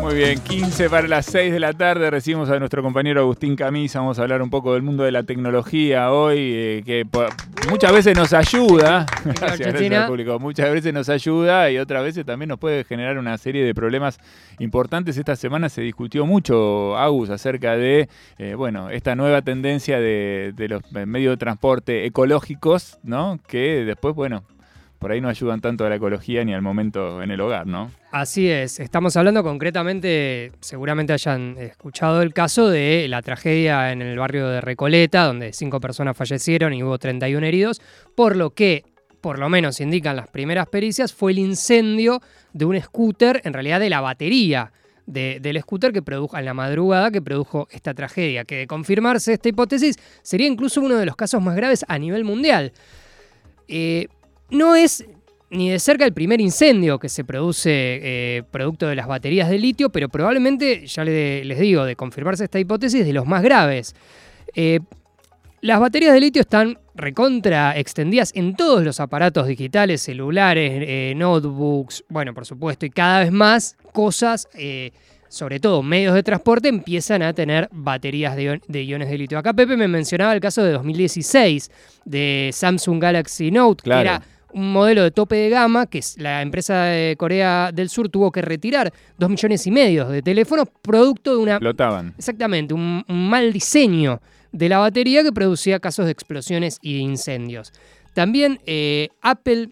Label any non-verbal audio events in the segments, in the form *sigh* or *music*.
Muy bien, 15 para las 6 de la tarde recibimos a nuestro compañero Agustín Camisa. Vamos a hablar un poco del mundo de la tecnología hoy, eh, que muchas veces nos ayuda. *laughs* Gracias, gracias público. Muchas veces nos ayuda y otras veces también nos puede generar una serie de problemas importantes. Esta semana se discutió mucho, Agus, acerca de eh, bueno, esta nueva tendencia de, de los medios de transporte ecológicos, ¿no? Que después, bueno, por ahí no ayudan tanto a la ecología ni al momento en el hogar, ¿no? Así es, estamos hablando concretamente, seguramente hayan escuchado el caso de la tragedia en el barrio de Recoleta, donde cinco personas fallecieron y hubo 31 heridos, por lo que, por lo menos indican las primeras pericias, fue el incendio de un scooter, en realidad de la batería del scooter que produjo en la madrugada que produjo esta tragedia, que de confirmarse esta hipótesis sería incluso uno de los casos más graves a nivel mundial. Eh, no es ni de cerca el primer incendio que se produce eh, producto de las baterías de litio, pero probablemente, ya les digo, de confirmarse esta hipótesis, de los más graves. Eh, las baterías de litio están recontra extendidas en todos los aparatos digitales, celulares, eh, notebooks, bueno, por supuesto, y cada vez más cosas, sobre todo medios de transporte, empiezan a tener baterías de, iones de litio. Acá Pepe me mencionaba el caso de 2016 de Samsung Galaxy Note, que era un modelo de tope de gama que la empresa de Corea del Sur tuvo que retirar dos millones y medio de teléfonos producto de una... Explotaban. Exactamente, un, mal diseño de la batería que producía casos de explosiones y incendios. También eh, Apple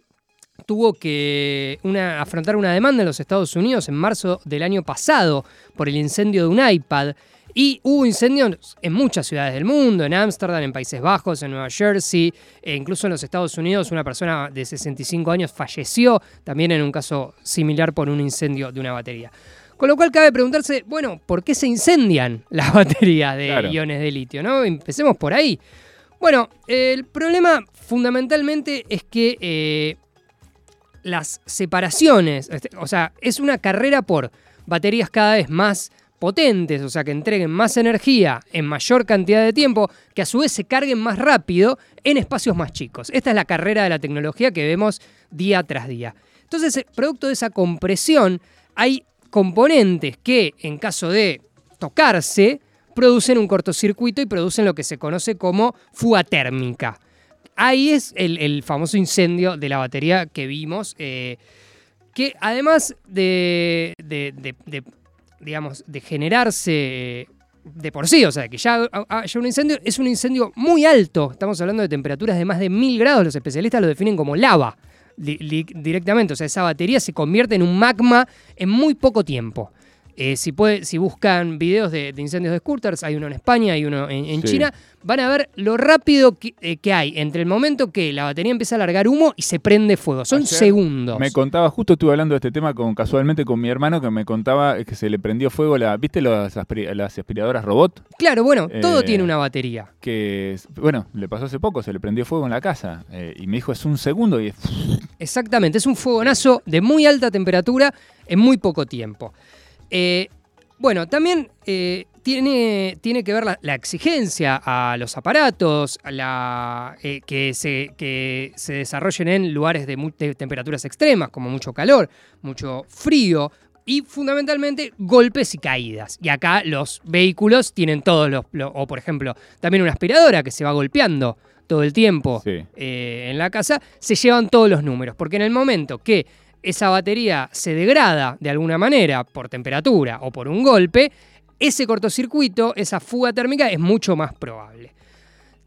tuvo que afrontar una demanda en los Estados Unidos en marzo del año pasado por el incendio de un iPad y hubo incendios en muchas ciudades del mundo, en Ámsterdam, en Países Bajos, en Nueva Jersey, e incluso en los Estados Unidos una persona de 65 años falleció también en un caso similar por un incendio de una batería. Con lo cual cabe preguntarse, bueno, ¿por qué se incendian *laughs* las baterías de iones de litio? ¿no? Empecemos por ahí. Bueno, el problema fundamentalmente es que eh, las separaciones, este, o sea, es una carrera por baterías cada vez más potentes, o sea, que entreguen más energía en mayor cantidad de tiempo, que a su vez se carguen más rápido en espacios más chicos. Esta es la carrera de la tecnología que vemos día tras día. Entonces, eh, producto de esa compresión, hay componentes que, en caso de tocarse, producen un cortocircuito y producen lo que se conoce como fuga térmica. Ahí es el, famoso incendio de la batería que vimos, eh, que además de digamos, de generarse eh, de por sí, o sea, que ya haya un incendio, es un incendio muy alto. Estamos hablando de temperaturas de más de mil grados, los especialistas lo definen como lava directamente. O sea, esa batería se convierte en un magma en muy poco tiempo. Eh, si, puede, si buscan videos de, incendios de scooters, hay uno en España, y uno en, China, van a ver lo rápido eh, que, hay entre el momento que la batería empieza a largar humo y se prende fuego. Son segundos. Me contaba, justo estuve hablando de este tema con, casualmente con mi hermano que me contaba que se le prendió fuego la. ¿Viste las, aspiradoras robot? Claro, bueno, todo tiene una batería. Que, bueno, le pasó hace poco, se le prendió fuego en la casa. Eh, y me dijo, es un segundo y es. Exactamente, es un fuegonazo de muy alta temperatura en muy poco tiempo. Eh, bueno, también eh, tiene, tiene, que ver la, exigencia a los aparatos, eh, que, se, que, se, desarrollen en lugares de, temperaturas extremas, como mucho calor, mucho frío, y fundamentalmente golpes y caídas. Y acá los vehículos tienen todos los, o por ejemplo, también una aspiradora que se va golpeando todo el tiempo en la casa, se llevan todos los números, porque en el momento que esa batería se degrada de alguna manera por temperatura o por un golpe, ese cortocircuito, esa fuga térmica es mucho más probable.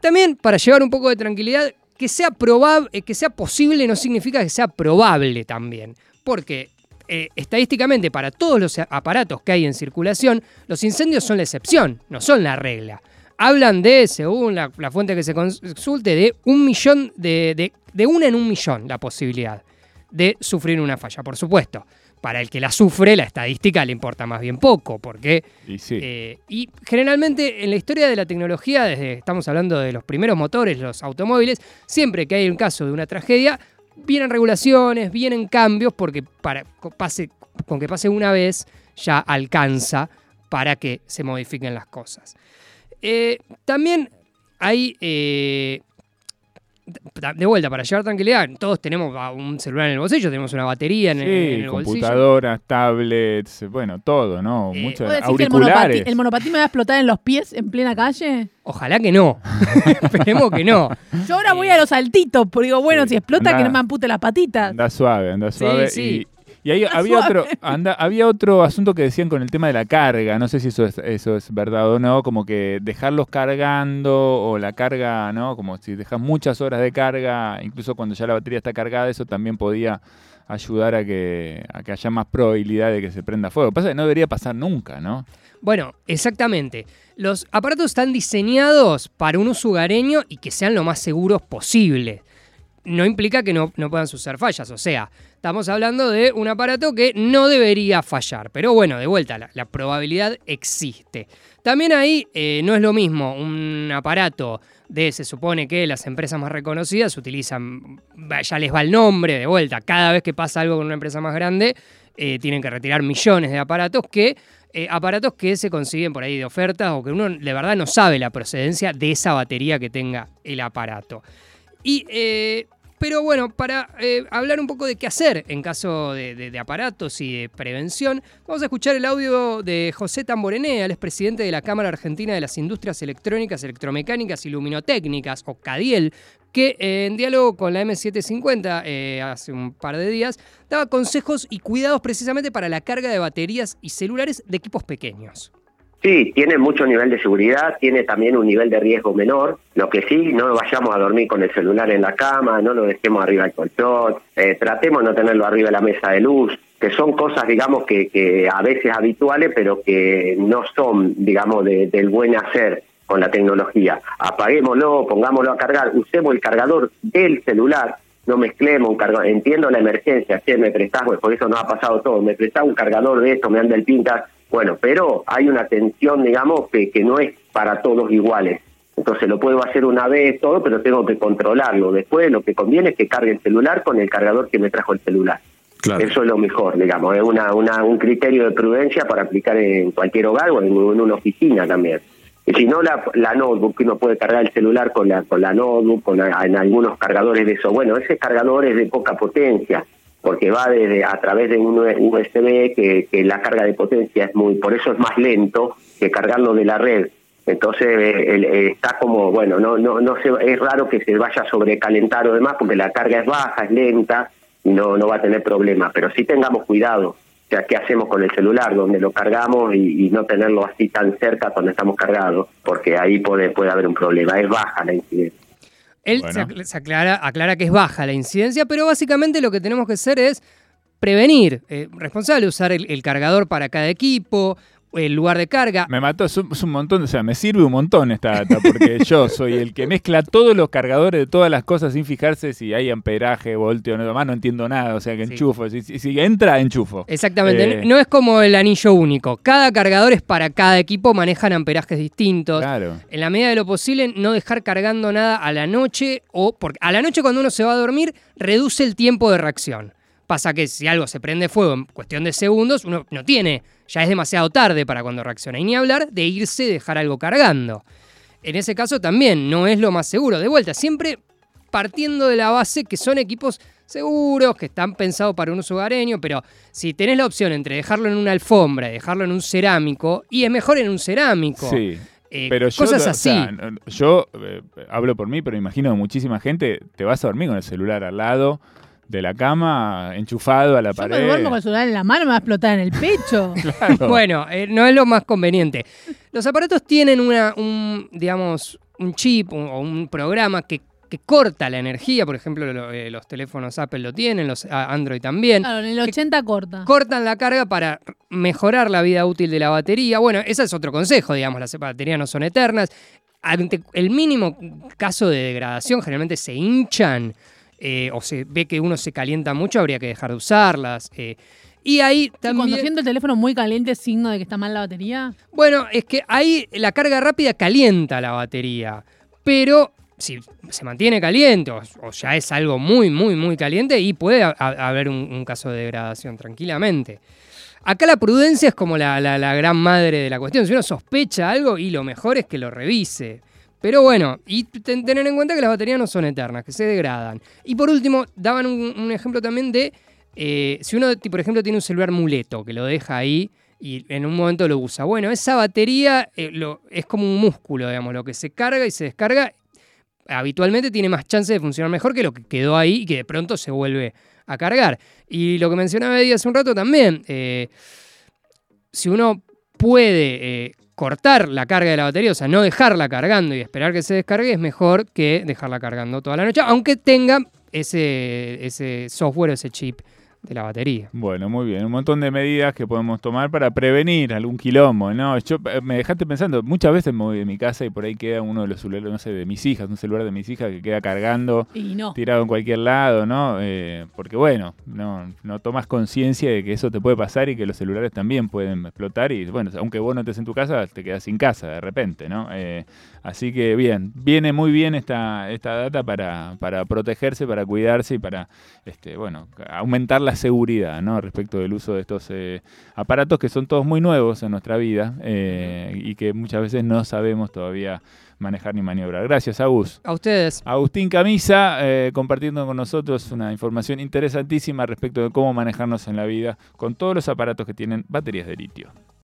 También, para llevar un poco de tranquilidad, que sea, probable, eh, que sea posible no significa que sea probable también, porque eh, estadísticamente para todos los aparatos que hay en circulación, los incendios son la excepción, no son la regla. Hablan de, según la, fuente que se consulte, de un millón, de, de una en un millón la posibilidad de sufrir una falla, por supuesto. Para el que la sufre, la estadística le importa más bien poco, porque... Y, eh, y generalmente en la historia de la tecnología, desde estamos hablando de los primeros motores, los automóviles, siempre que hay un caso de una tragedia, vienen regulaciones, vienen cambios, porque para, pase, con que pase una vez ya alcanza para que se modifiquen las cosas. Eh, también hay eh, de vuelta, para llevar tranquilidad, todos tenemos un celular en el bolsillo, tenemos una batería en, el bolsillo. computadoras, tablets, bueno, todo, ¿no? Eh, Muchos auriculares. El monopatín, me va a explotar en los pies en plena calle? Ojalá que no. *laughs* Esperemos que no. Yo ahora voy a los saltitos, porque digo, bueno, si explota, que no me ampute las patitas. Anda suave, anda suave. Sí, y ahí había otro, anda, había otro asunto que decían con el tema de la carga, no sé si eso es, eso es verdad o no, como que dejarlos cargando o la carga, ¿no? Como si dejas muchas horas de carga, incluso cuando ya la batería está cargada, eso también podía ayudar a que, a que haya más probabilidad de que se prenda fuego. Lo que pasa es que no debería pasar nunca, ¿no? Bueno, exactamente. Los aparatos están diseñados para un uso hogareño y que sean lo más seguros posible. No implica que no, no puedan suceder fallas, o sea, Estamos hablando de un aparato que no debería fallar, pero bueno, de vuelta, la, probabilidad existe. También ahí eh, no es lo mismo un aparato de, se supone que las empresas más reconocidas utilizan, ya les va el nombre, de vuelta, cada vez que pasa algo con una empresa más grande, eh, tienen que retirar millones de aparatos que eh, aparatos que se consiguen por ahí de ofertas o que uno de verdad no sabe la procedencia de esa batería que tenga el aparato. Y pero bueno, para eh, hablar un poco de qué hacer en caso de, aparatos y de prevención, vamos a escuchar el audio de José Tamborenea, el presidente de la Cámara Argentina de las Industrias Electrónicas, Electromecánicas y Luminotécnicas, o CADIEL, que eh, en diálogo con la M750 eh, hace un par de días daba consejos y cuidados precisamente para la carga de baterías y celulares de equipos pequeños. Sí, tiene mucho nivel de seguridad, tiene también un nivel de riesgo menor. Lo que sí, no vayamos a dormir con el celular en la cama, no lo dejemos arriba del colchón, eh, tratemos de no tenerlo arriba de la mesa de luz, que son cosas, digamos, que, que a veces habituales, pero que no son, digamos, del buen hacer con la tecnología. Apaguémoslo, pongámoslo a cargar, usemos el cargador del celular, no mezclemos un cargador. Entiendo la emergencia, si me prestás, pues por eso no ha pasado todo, me prestás un cargador de esto, me anda el pinta bueno, pero hay una tensión, digamos, que, que no es para todos iguales. Entonces lo puedo hacer una vez todo, pero tengo que controlarlo. Después lo que conviene es que cargue el celular con el cargador que me trajo el celular. Eso es lo mejor, digamos, es una, una, un criterio de prudencia para aplicar en cualquier hogar o en, una oficina también. Y si no, la, la notebook, uno puede cargar el celular con la, con la notebook, con en algunos cargadores de eso. Bueno, ese cargador es de poca potencia porque va desde a través de un USB que, que la carga de potencia es muy, por eso es más lento que cargarlo de la red. Entonces eh, está como, bueno, no, no, no se, es raro que se vaya a sobrecalentar o demás porque la carga es baja, es lenta y no, no va a tener problemas. Pero sí tengamos cuidado. O sea, ¿qué hacemos con el celular? Donde lo cargamos y, y no tenerlo así tan cerca cuando estamos cargados, porque ahí puede, puede haber un problema. Es baja la incidencia. Él se, aclara, aclara, que es baja la incidencia, pero básicamente lo que tenemos que hacer es prevenir, eh, responsable, usar el, cargador para cada equipo, el lugar de carga. Me mató, es un, montón, o sea, me sirve un montón esta data, porque yo soy el que mezcla todos los cargadores de todas las cosas sin fijarse si hay amperaje, volteo, no, más no entiendo nada, o sea, que enchufo, si, entra, enchufo. Exactamente, eh, no es como el anillo único, cada cargador es para cada equipo, manejan amperajes distintos. Claro. En la medida de lo posible, no dejar cargando nada a la noche, o porque a la noche cuando uno se va a dormir, reduce el tiempo de reacción. Pasa que si algo se prende fuego en cuestión de segundos, uno no tiene, ya es demasiado tarde para cuando reacciona. Y ni hablar de irse dejar algo cargando. En ese caso también no es lo más seguro. De vuelta, siempre partiendo de la base que son equipos seguros, que están pensados para un uso hogareño, pero si tenés la opción entre dejarlo en una alfombra y dejarlo en un cerámico, y es mejor en un cerámico. Sí. Eh, pero cosas así. yo eh, hablo por mí, pero imagino que muchísima gente te vas a dormir con el celular al lado de la cama enchufado a la pared. Yo me duermo con el celular en la mano, me va a explotar en el pecho. *laughs* Bueno, eh, no es lo más conveniente. Los aparatos tienen una, un, digamos, un chip o un, programa que, corta la energía. Por ejemplo, eh, los teléfonos Apple lo tienen, los Android también. Claro, en el 80 corta. Cortan la carga para mejorar la vida útil de la batería. Bueno, ese es otro consejo, digamos, las baterías no son eternas. Ante el mínimo caso de degradación, generalmente se hinchan eh, o se ve que uno se calienta mucho, habría que dejar de usarlas. Eh. Y ahí también. cuando siento el teléfono muy caliente, signo de que está mal la batería. Bueno, es que ahí la carga rápida calienta la batería. Pero si se mantiene caliente o, ya es algo muy, muy, muy caliente, y puede haber un, caso de degradación tranquilamente. Acá la prudencia es como la, la, gran madre de la cuestión. Si uno sospecha algo, y lo mejor es que lo revise. Pero bueno, y tener en cuenta que las baterías no son eternas, que se degradan. Y por último, daban un, ejemplo también de eh, si uno, por ejemplo, tiene un celular muleto, que lo deja ahí y en un momento lo usa. Bueno, esa batería eh, es como un músculo, digamos, lo que se carga y se descarga habitualmente tiene más chance de funcionar mejor que lo que quedó ahí y que de pronto se vuelve a cargar. Y lo que mencionaba Eddie hace un rato también, eh, si uno puede cortar la carga de la batería, o sea, no dejarla cargando y esperar que se descargue, es mejor que dejarla cargando toda la noche, aunque tenga ese, ese software, ese chip de la batería. Bueno, muy bien. Un montón de medidas que podemos tomar para prevenir algún quilombo, ¿no? Yo eh, me dejaste pensando, muchas veces me voy de mi casa y por ahí queda uno de los celulares, no sé, de mis hijas, un celular de mis hijas que queda cargando, tirado en cualquier lado, ¿no? Eh, porque bueno, no, no tomas conciencia de que eso te puede pasar y que los celulares también pueden explotar y bueno, aunque vos no estés en tu casa, te quedas sin casa de repente, ¿no? Eh, así que bien, viene muy bien esta, esta data para, para protegerse, para cuidarse y para, este, bueno, aumentar la seguridad ¿no? respecto del uso de estos eh, aparatos que son todos muy nuevos en nuestra vida eh, y que muchas veces no sabemos todavía manejar ni maniobrar. Gracias, Agus. A ustedes. Agustín Camisa, eh, compartiendo con nosotros una información interesantísima respecto de cómo manejarnos en la vida con todos los aparatos que tienen baterías de litio.